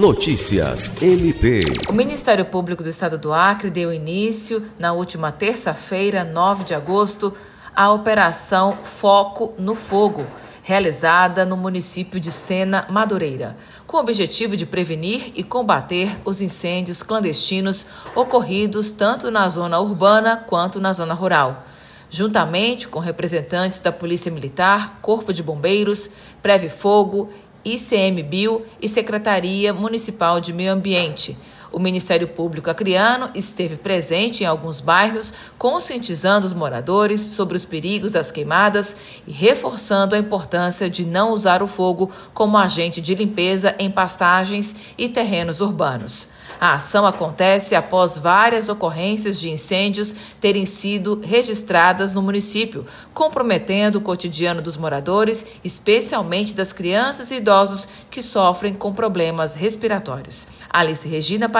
Notícias MP. O Ministério Público do Estado do Acre deu início, na última terça-feira, 9 de agosto, à Operação Foco no Fogo, realizada no município de Sena, Madureira, com o objetivo de prevenir e combater os incêndios clandestinos ocorridos tanto na zona urbana quanto na zona rural juntamente com representantes da Polícia Militar, Corpo de Bombeiros, Preve Fogo, ICMBio e Secretaria Municipal de Meio Ambiente. O Ministério Público Acreano esteve presente em alguns bairros, conscientizando os moradores sobre os perigos das queimadas e reforçando a importância de não usar o fogo como agente de limpeza em pastagens e terrenos urbanos. A ação acontece após várias ocorrências de incêndios terem sido registradas no município, comprometendo o cotidiano dos moradores, especialmente das crianças e idosos que sofrem com problemas respiratórios. Alice Regina para